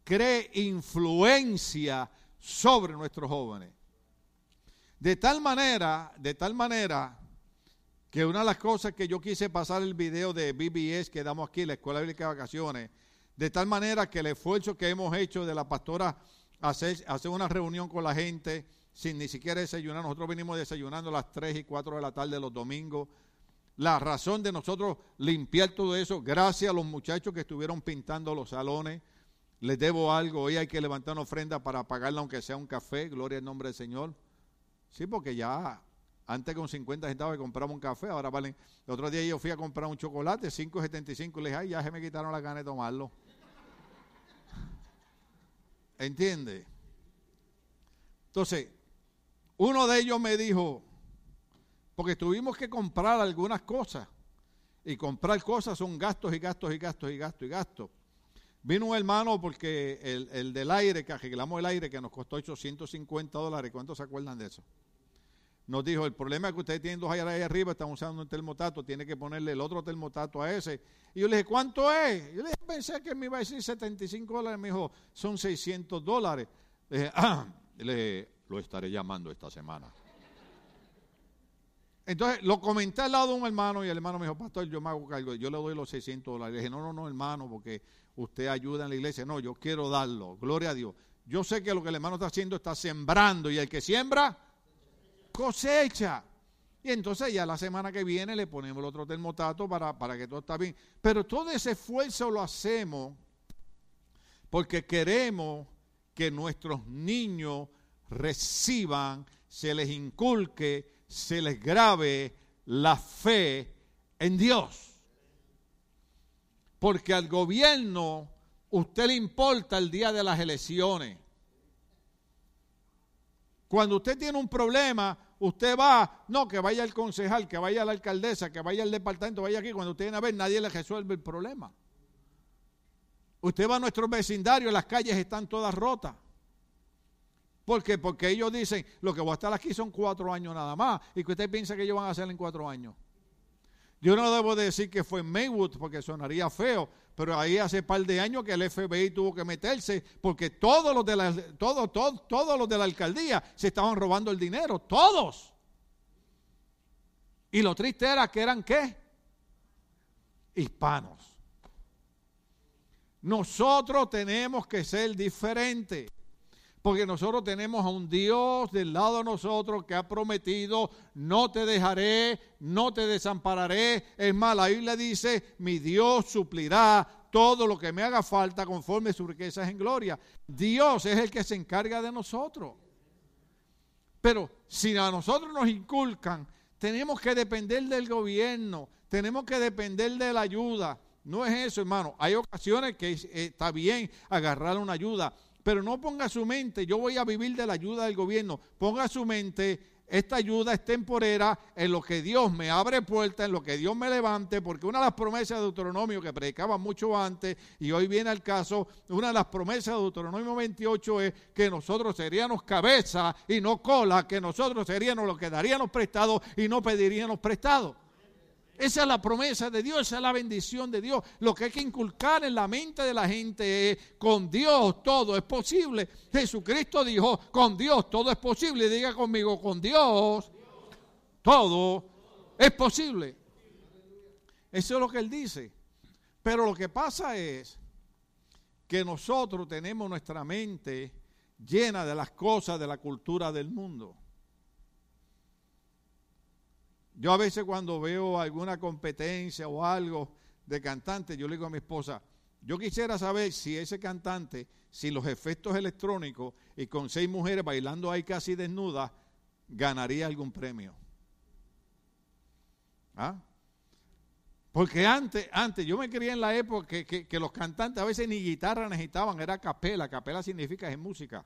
cree influencia sobre nuestros jóvenes. De tal manera, de tal manera, que una de las cosas que yo quise pasar el video de BBS que damos aquí, la Escuela Bíblica de Vacaciones, de tal manera que el esfuerzo que hemos hecho de la pastora hacer, hacer una reunión con la gente sin ni siquiera desayunar, nosotros venimos desayunando a las 3 y 4 de la tarde los domingos, la razón de nosotros limpiar todo eso, gracias a los muchachos que estuvieron pintando los salones. Les debo algo, hoy hay que levantar una ofrenda para pagarle aunque sea un café, gloria al nombre del Señor. Sí, porque ya antes con 50 centavos compramos un café, ahora valen. El otro día yo fui a comprar un chocolate, 5.75, y le dije, ay, ya se me quitaron la ganas de tomarlo. ¿Entiende? Entonces, uno de ellos me dijo, porque tuvimos que comprar algunas cosas. Y comprar cosas son gastos y gastos y gastos y gastos y gastos. Vino un hermano porque el, del aire, que arreglamos el aire, que nos costó 850 dólares. ¿Cuántos se acuerdan de eso? Nos dijo, el problema es que ustedes tienen dos aires ahí arriba, están usando un termotato, tiene que ponerle el otro termotato a ese. Y yo le dije, ¿cuánto es? Yo le dije, pensé que me iba a decir 75 dólares. Me dijo, son 600 dólares. Le dije, ah, le dije, lo estaré llamando esta semana. Entonces lo comenté al lado de un hermano y el hermano me dijo, pastor, yo me hago cargo, yo le doy los 600 dólares. Le dije, no, no, no, hermano, porque usted ayuda en la iglesia. No, yo quiero darlo, gloria a Dios. Yo sé que lo que el hermano está haciendo está sembrando y el que siembra, cosecha. Y entonces ya la semana que viene le ponemos el otro termotato para, para que todo está bien. Pero todo ese esfuerzo lo hacemos porque queremos que nuestros niños reciban, se les inculque se les grave la fe en Dios. Porque al gobierno usted le importa el día de las elecciones. Cuando usted tiene un problema, usted va, no, que vaya el concejal, que vaya la alcaldesa, que vaya al departamento, vaya aquí. Cuando usted viene a ver, nadie le resuelve el problema. Usted va a nuestro vecindario, las calles están todas rotas. ¿Por qué? Porque ellos dicen, lo que voy a estar aquí son cuatro años nada más. ¿Y que usted piensa que ellos van a hacer en cuatro años? Yo no debo decir que fue en Maywood porque sonaría feo, pero ahí hace par de años que el FBI tuvo que meterse porque todos los de la, todos, todos, todos los de la alcaldía se estaban robando el dinero, todos. Y lo triste era que eran qué? Hispanos. Nosotros tenemos que ser diferentes. Porque nosotros tenemos a un Dios del lado de nosotros que ha prometido, no te dejaré, no te desampararé. Es más, la Biblia dice, mi Dios suplirá todo lo que me haga falta conforme sus riquezas en gloria. Dios es el que se encarga de nosotros. Pero si a nosotros nos inculcan, tenemos que depender del gobierno, tenemos que depender de la ayuda. No es eso, hermano. Hay ocasiones que está bien agarrar una ayuda, pero no ponga su mente, yo voy a vivir de la ayuda del gobierno. Ponga su mente, esta ayuda es temporera en lo que Dios me abre puertas, en lo que Dios me levante, porque una de las promesas de Deuteronomio que predicaba mucho antes, y hoy viene al caso, una de las promesas de Deuteronomio 28 es que nosotros seríamos cabeza y no cola, que nosotros seríamos los que daríamos prestado y no pediríamos prestado. Esa es la promesa de Dios, esa es la bendición de Dios. Lo que hay que inculcar en la mente de la gente es, con Dios todo es posible. Jesucristo dijo, con Dios todo es posible. Diga conmigo, con Dios todo es posible. Eso es lo que él dice. Pero lo que pasa es que nosotros tenemos nuestra mente llena de las cosas de la cultura del mundo. Yo a veces cuando veo alguna competencia o algo de cantante, yo le digo a mi esposa, yo quisiera saber si ese cantante, si los efectos electrónicos y con seis mujeres bailando ahí casi desnudas, ganaría algún premio. ¿Ah? Porque antes, antes, yo me quería en la época que, que, los cantantes a veces ni guitarra necesitaban, era capela. Capela significa es música.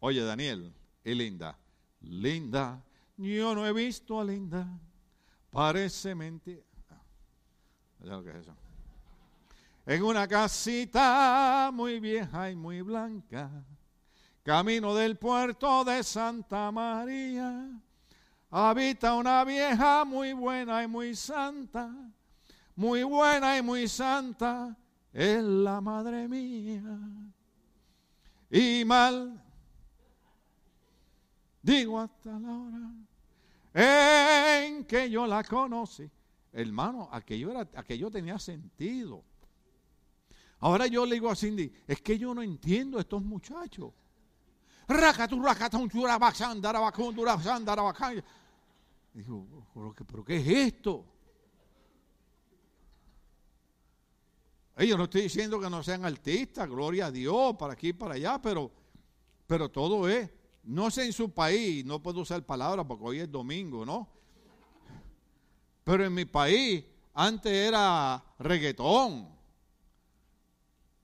Oye, Daniel, y linda, linda, yo no he visto a Linda, parece mentira. En una casita muy vieja y muy blanca, camino del puerto de Santa María, habita una vieja muy buena y muy santa, muy buena y muy santa, es la madre mía. Y mal digo hasta la hora en que yo la conocí. Hermano, aquello, era, aquello tenía sentido. Ahora yo le digo a Cindy, es que yo no entiendo a estos muchachos. Digo, ¿pero qué es esto? Yo no estoy diciendo que no sean artistas, gloria a Dios, para aquí y para allá, pero, pero todo es no sé en su país, no puedo usar palabras porque hoy es domingo, ¿no? Pero en mi país antes era reggaetón,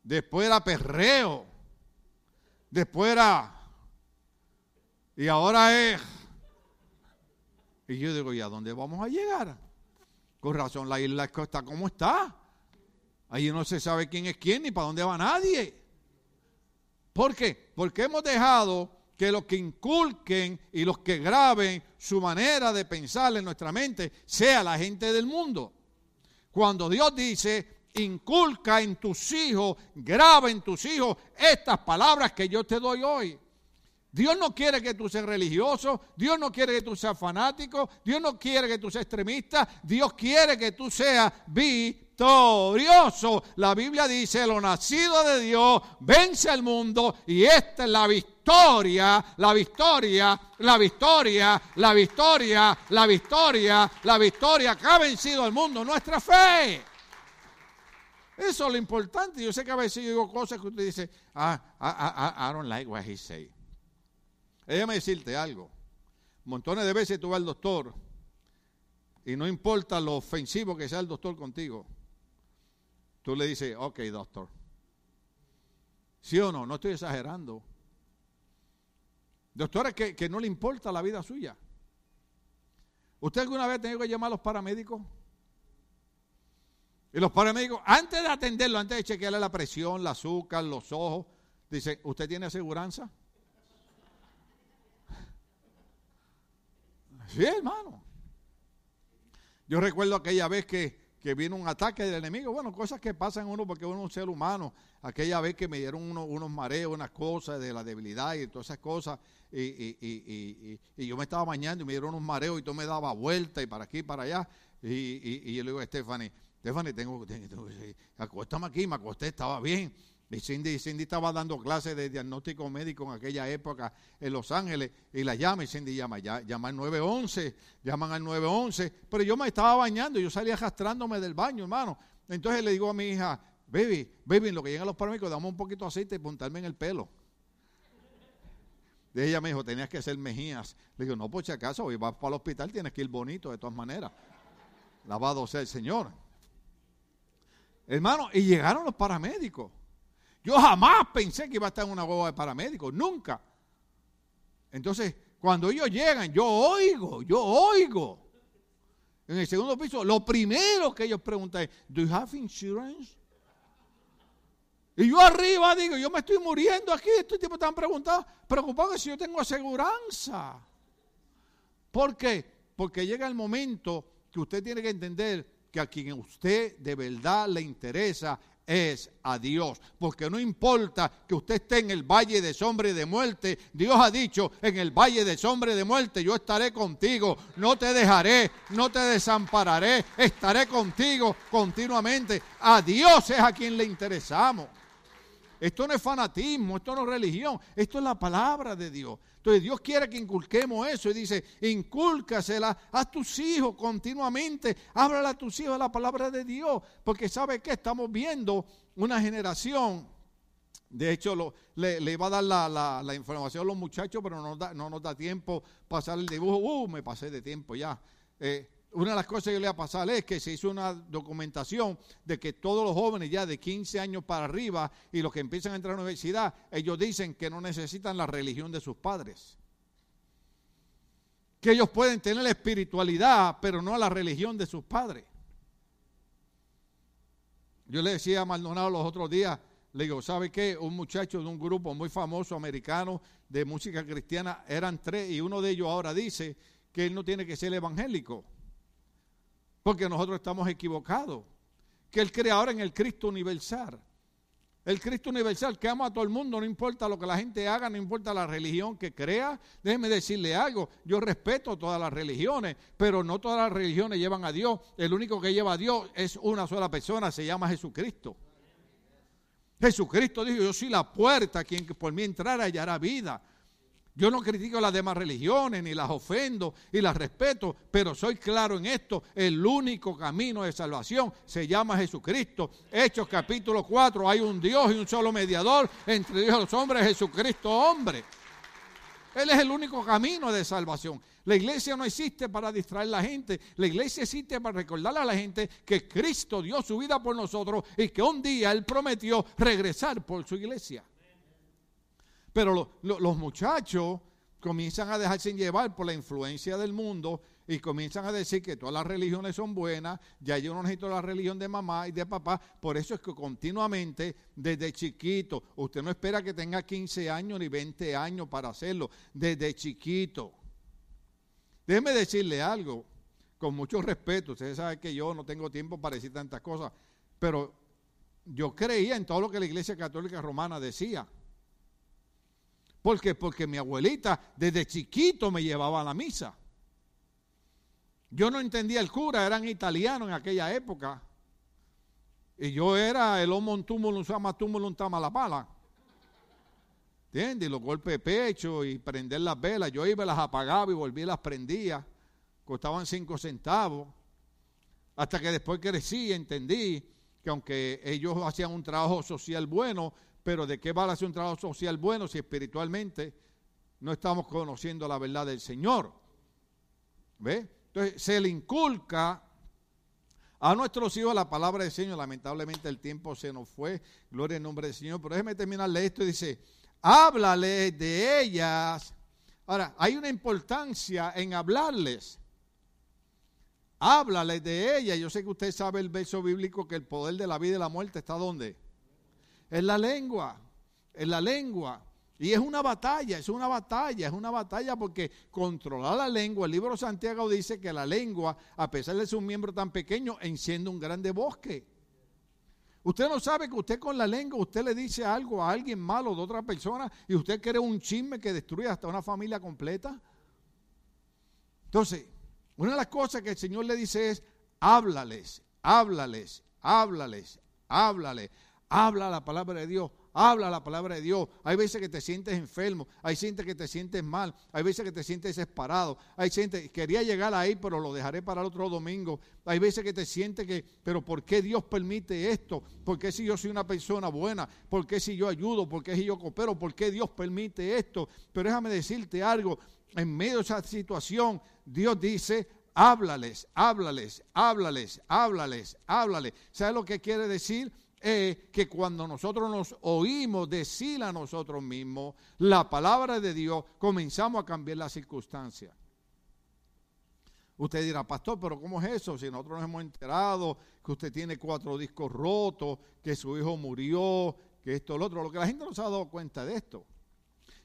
después era perreo, después era... Y ahora es... Y yo digo, ¿y a dónde vamos a llegar? Con razón, la isla está como está. Ahí no se sabe quién es quién ni para dónde va nadie. ¿Por qué? Porque hemos dejado que los que inculquen y los que graben su manera de pensar en nuestra mente sea la gente del mundo. Cuando Dios dice, inculca en tus hijos, graba en tus hijos estas palabras que yo te doy hoy. Dios no quiere que tú seas religioso, Dios no quiere que tú seas fanático, Dios no quiere que tú seas extremista, Dios quiere que tú seas victorioso. La Biblia dice, lo nacido de Dios vence al mundo y esta es la victoria la victoria, la victoria, la victoria, la victoria, la victoria que ha vencido al mundo, nuestra fe. Eso es lo importante. Yo sé que a veces digo cosas que usted dice, ah, ah, ah, ah, I, don't like what he say. Déjame decirte algo. Montones de veces tú vas al doctor y no importa lo ofensivo que sea el doctor contigo, tú le dices, ok, doctor. ¿Sí o no? No estoy exagerando. Doctora, que, que no le importa la vida suya. ¿Usted alguna vez ha tenido que llamar a los paramédicos? Y los paramédicos, antes de atenderlo, antes de chequearle la presión, el azúcar, los ojos, dice, ¿usted tiene aseguranza? Sí, hermano. Yo recuerdo aquella vez que que viene un ataque del enemigo. Bueno, cosas que pasan uno porque uno es un ser humano. Aquella vez que me dieron unos mareos, unas cosas de la debilidad y todas esas cosas. Y, y, y, yo me estaba bañando y me dieron unos mareos y todo me daba vuelta y para aquí y para allá. Y, yo le digo a Stephanie, Stephanie, tengo, tengo, tengo, acuéstame aquí, me acosté, estaba bien. Y Cindy, estaba dando clases de diagnóstico médico en aquella época en Los Ángeles y la llama y Cindy llama, ya, llama al 911, llaman al 911, pero yo me estaba bañando, yo salía arrastrándome del baño, hermano. Entonces le digo a mi hija, baby, baby, en lo que llegan los paramédicos, dame un poquito de aceite y puntarme en el pelo. De ella me dijo, tenías que hacer mejías. Le digo, no, por si acaso, hoy vas para el hospital, tienes que ir bonito de todas maneras. Lavado sea el Señor. Hermano, y llegaron los paramédicos. Yo jamás pensé que iba a estar en una hueva de paramédicos, nunca. Entonces, cuando ellos llegan, yo oigo, yo oigo. En el segundo piso, lo primero que ellos preguntan es, ¿Do you have insurance? Y yo arriba digo, yo me estoy muriendo aquí, estos tipos están preguntando, preocupados si yo tengo aseguranza. ¿Por qué? Porque llega el momento que usted tiene que entender que a quien usted de verdad le interesa es a Dios. Porque no importa que usted esté en el valle de sombra y de muerte. Dios ha dicho, en el valle de sombra y de muerte yo estaré contigo. No te dejaré, no te desampararé. Estaré contigo continuamente. A Dios es a quien le interesamos. Esto no es fanatismo, esto no es religión, esto es la palabra de Dios. Entonces Dios quiere que inculquemos eso y dice, incúlcasela a tus hijos continuamente, háblale a tus hijos la palabra de Dios, porque sabe que estamos viendo una generación, de hecho le, iba a dar la, información a los muchachos, pero no, no nos da tiempo pasar el dibujo, uh, me pasé de tiempo ya. Eh, una de las cosas que le va a pasar es que se hizo una documentación de que todos los jóvenes ya de 15 años para arriba y los que empiezan a entrar a la universidad, ellos dicen que no necesitan la religión de sus padres. Que ellos pueden tener la espiritualidad, pero no la religión de sus padres. Yo le decía a Maldonado los otros días, le digo, ¿sabe qué? Un muchacho de un grupo muy famoso americano de música cristiana, eran tres, y uno de ellos ahora dice que él no tiene que ser evangélico porque nosotros estamos equivocados. Que Él crea ahora en el Cristo universal. El Cristo universal que ama a todo el mundo, no importa lo que la gente haga, no importa la religión que crea. Déjeme decirle algo, yo respeto todas las religiones, pero no todas las religiones llevan a Dios. El único que lleva a Dios es una sola persona, se llama Jesucristo. Jesucristo dijo, yo soy la puerta, quien por mí entrara hallará vida. Yo no critico las demás religiones, ni las ofendo y las respeto, pero soy claro en esto, el único camino de salvación se llama Jesucristo. Hechos capítulo 4, hay un Dios y un solo mediador entre Dios y los hombres, Jesucristo hombre. Él es el único camino de salvación. La iglesia no existe para distraer a la gente. La iglesia existe para recordarle a la gente que Cristo dio su vida por nosotros y que un día Él prometió regresar por su iglesia. Pero los muchachos comienzan a dejarse llevar por la influencia del mundo y comienzan a decir que todas las religiones son buenas, ya yo no necesito la religión de mamá y de papá, por eso es que continuamente, desde chiquito, usted no espera que tenga 15 años ni 20 años para hacerlo, desde chiquito. Déjeme decirle algo, con mucho respeto, ustedes saben que yo no tengo tiempo para decir tantas cosas, pero yo creía en todo lo que la Iglesia Católica Romana decía. ¿Por qué? Porque mi abuelita desde chiquito me llevaba a la misa. Yo no entendía el cura, eran italianos en aquella época. Y yo era el homo túmulo, sama túmulo, tama la pala. ¿Entiendes? Y los golpes de pecho y prender las velas. Yo iba, las apagaba y volvía y las prendía. Costaban cinco centavos. Hasta que después crecí entendí que aunque ellos hacían un trabajo social bueno, pero ¿de qué vale hacer un trabajo social bueno si espiritualmente no estamos conociendo la verdad del Señor? ¿Ve? Entonces se le inculca a nuestros hijos la palabra del Señor. Lamentablemente el tiempo se nos fue. Gloria al nombre del Señor. Pero déjeme terminarle esto y dice, háblale de ellas. Ahora, hay una importancia en hablarles. Háblale de ellas. Yo sé que usted sabe el verso bíblico que el poder de la vida y la muerte está donde? Es la lengua, es la lengua. Y es una batalla, es una batalla, es una batalla porque controlar la lengua, el libro de Santiago dice que la lengua, a pesar de ser un miembro tan pequeño, enciende un grande bosque. Usted no sabe que usted con la lengua, usted le dice algo a alguien malo de otra persona y usted quiere un chisme que destruye hasta una familia completa. Entonces, una de las cosas que el Señor le dice es, háblales, háblales, háblales, háblales. Habla la palabra de Dios, habla la palabra de Dios. Hay veces que te sientes enfermo, hay veces que te sientes mal, hay veces que te sientes desesperado, hay gente quería llegar ahí, pero lo dejaré para el otro domingo. Hay veces que te sientes que, pero ¿por qué Dios permite esto? ¿Por qué si yo soy una persona buena? ¿Por qué si yo ayudo? ¿Por qué si yo coopero? ¿Por qué Dios permite esto? Pero déjame decirte algo, en medio de esa situación, Dios dice, háblales, háblales, háblales, háblales, háblales. ¿Sabes lo que quiere decir? Es que cuando nosotros nos oímos decir a nosotros mismos la palabra de Dios, comenzamos a cambiar las circunstancias. Usted dirá, pastor, pero ¿cómo es eso? Si nosotros nos hemos enterado que usted tiene cuatro discos rotos, que su hijo murió, que esto, lo otro. Lo que la gente no se ha dado cuenta de esto.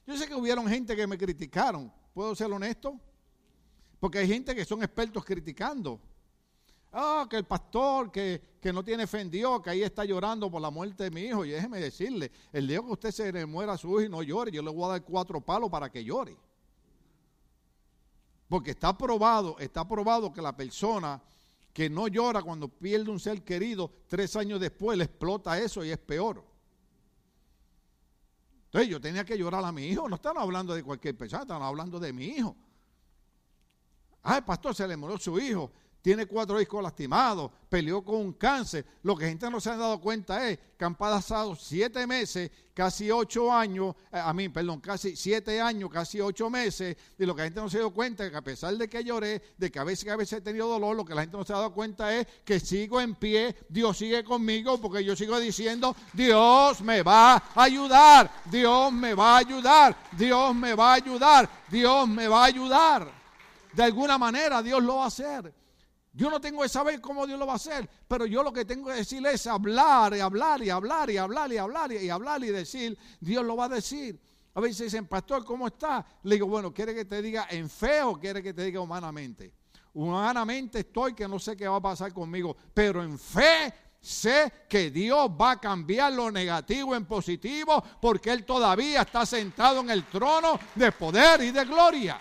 Yo sé que hubieron gente que me criticaron. ¿Puedo ser honesto? Porque hay gente que son expertos criticando. Ah, que el pastor que, no tiene fe en Dios, que ahí está llorando por la muerte de mi hijo. Y déjeme decirle, el día que usted se le muera a su hijo y no llore, yo le voy a dar cuatro palos para que llore. Porque está probado, está probado que la persona que no llora cuando pierde un ser querido, tres años después le explota eso y es peor. Entonces yo tenía que llorar a mi hijo. No están hablando de cualquier persona, están hablando de mi hijo. Ah, el pastor se le murió su hijo tiene cuatro hijos lastimados, peleó con un cáncer. Lo que gente no se ha dado cuenta es que han pasado siete meses, casi ocho años, eh, a mí, perdón, casi siete años, casi ocho meses, y lo que la gente no se dado cuenta es que a pesar de que lloré, de que a veces, a veces he tenido dolor, lo que la gente no se ha dado cuenta es que sigo en pie, Dios sigue conmigo, porque yo sigo diciendo, Dios me va a ayudar, Dios me va a ayudar, Dios me va a ayudar, Dios me va a ayudar. De alguna manera Dios lo va a hacer. Yo no tengo que saber cómo Dios lo va a hacer, pero yo lo que tengo que decir es hablar y hablar y hablar y hablar y hablar y hablar y decir, Dios lo va a decir. A veces dicen, pastor, ¿cómo está? Le digo, bueno, ¿quiere que te diga en fe o quiere que te diga humanamente? Humanamente estoy que no sé qué va a pasar conmigo, pero en fe sé que Dios va a cambiar lo negativo en positivo porque Él todavía está sentado en el trono de poder y de gloria.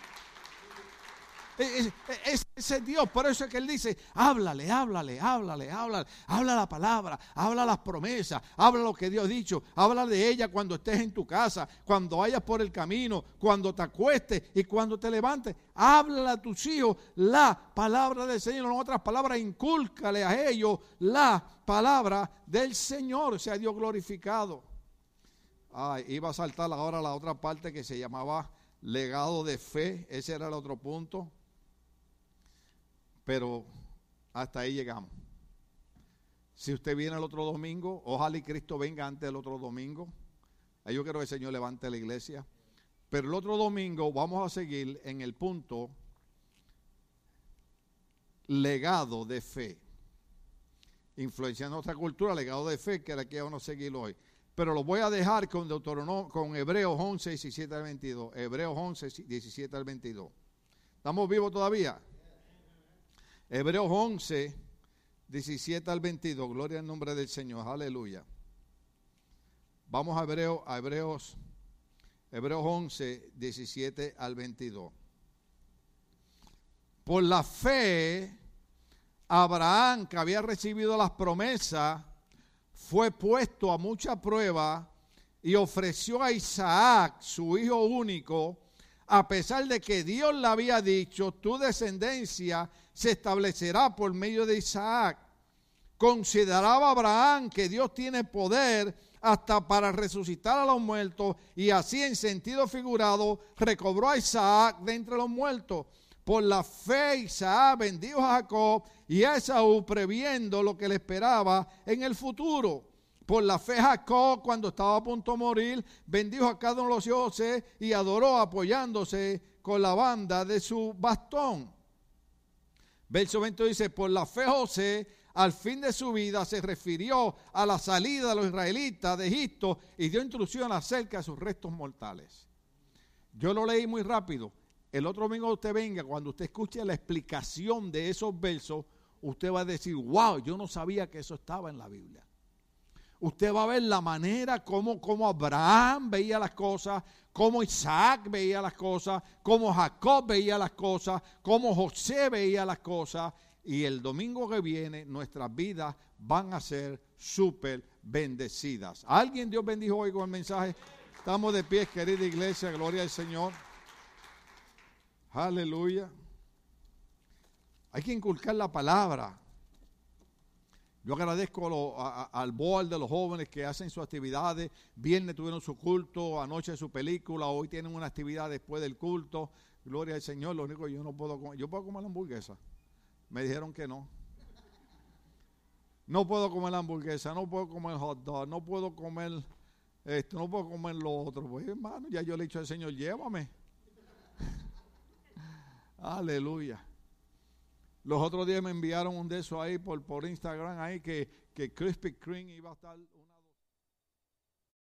Ese es Dios, por eso es que Él dice, háblale, háblale, háblale, háblale, habla la palabra, habla las promesas, habla lo que Dios ha dicho, habla de ella cuando estés en tu casa, cuando vayas por el camino, cuando te acuestes y cuando te levantes, háblale a tus hijos la palabra del Señor, en otras palabras, incúlcale a ellos la palabra del Señor, sea Dios glorificado. Ay, iba a saltar ahora la otra parte que se llamaba legado de fe, ese era el otro punto. Pero hasta ahí llegamos. Si usted viene el otro domingo, ojalá y Cristo venga antes del otro domingo. Ahí yo quiero que el Señor levante la iglesia. Pero el otro domingo vamos a seguir en el punto legado de fe. Influenciando nuestra cultura, legado de fe, que era que vamos a seguir hoy. Pero lo voy a dejar con Hebreos 11, 17 al 22. Hebreos 11, 17 al 22. ¿Estamos vivos todavía? Hebreos 11, 17 al 22. Gloria al nombre del Señor. Aleluya. Vamos a Hebreos, Hebreos, Hebreos 11, 17 al 22. Por la fe, Abraham, que había recibido las promesas, fue puesto a mucha prueba y ofreció a Isaac, su hijo único, a pesar de que Dios le había dicho, tu descendencia se establecerá por medio de Isaac. Consideraba Abraham que Dios tiene poder hasta para resucitar a los muertos y así en sentido figurado recobró a Isaac de entre los muertos. Por la fe Isaac bendijo a Jacob y a Esaú previendo lo que le esperaba en el futuro. Por la fe Jacob, cuando estaba a punto de morir, bendijo a cada uno de los dioses y adoró apoyándose con la banda de su bastón. Verso 20 dice, por la fe José al fin de su vida se refirió a la salida de los israelitas de Egipto y dio instrucción acerca de sus restos mortales. Yo lo leí muy rápido. El otro domingo usted venga, cuando usted escuche la explicación de esos versos, usted va a decir, wow, yo no sabía que eso estaba en la Biblia usted va a ver la manera como, como Abraham veía las cosas, como Isaac veía las cosas, como Jacob veía las cosas, como José veía las cosas. Y el domingo que viene nuestras vidas van a ser súper bendecidas. ¿Alguien Dios bendijo hoy con el mensaje? Estamos de pie, querida iglesia, gloria al Señor. Aleluya. Hay que inculcar la palabra. Yo agradezco al board de los jóvenes que hacen sus actividades. Viernes tuvieron su culto, anoche su película, hoy tienen una actividad después del culto. Gloria al Señor. Lo único que yo no puedo comer, yo puedo comer la hamburguesa. Me dijeron que no. no puedo comer hamburguesa, no puedo comer hot dog, no puedo comer esto, no puedo comer lo otro. Pues hermano, ya yo le he dicho al Señor, llévame. Aleluya. Los otros días me enviaron un de esos ahí por, por Instagram ahí que, que Krispy Kreme iba a estar